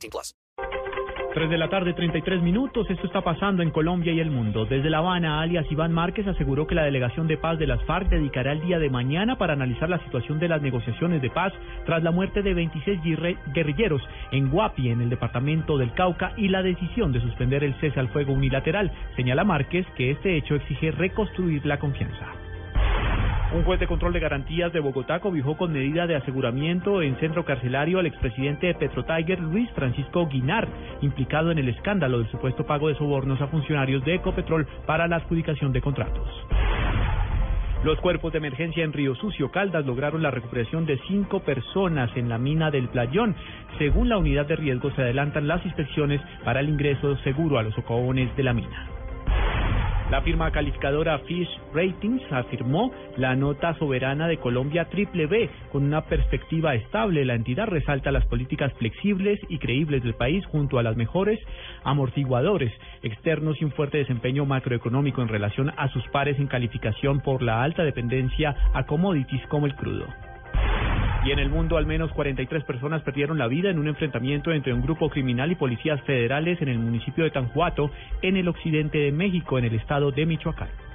18 plus. 3 de la tarde, 33 minutos. Esto está pasando en Colombia y el mundo. Desde La Habana, alias Iván Márquez aseguró que la delegación de paz de las FARC dedicará el día de mañana para analizar la situación de las negociaciones de paz tras la muerte de 26 guerrilleros en Guapi, en el departamento del Cauca, y la decisión de suspender el cese al fuego unilateral. Señala Márquez que este hecho exige reconstruir la confianza. Un juez de control de garantías de Bogotá cobijó con medida de aseguramiento en centro carcelario al expresidente de Petro Tiger, Luis Francisco Guinar, implicado en el escándalo del supuesto pago de sobornos a funcionarios de Ecopetrol para la adjudicación de contratos. Los cuerpos de emergencia en Río Sucio, Caldas, lograron la recuperación de cinco personas en la mina del Playón. Según la unidad de riesgo, se adelantan las inspecciones para el ingreso seguro a los socavones de la mina. La firma calificadora Fish Ratings afirmó la nota soberana de Colombia triple B con una perspectiva estable. La entidad resalta las políticas flexibles y creíbles del país junto a las mejores amortiguadores externos y un fuerte desempeño macroeconómico en relación a sus pares en calificación por la alta dependencia a commodities como el crudo. Y en el mundo al menos 43 personas perdieron la vida en un enfrentamiento entre un grupo criminal y policías federales en el municipio de Tanjuato, en el occidente de México, en el estado de Michoacán.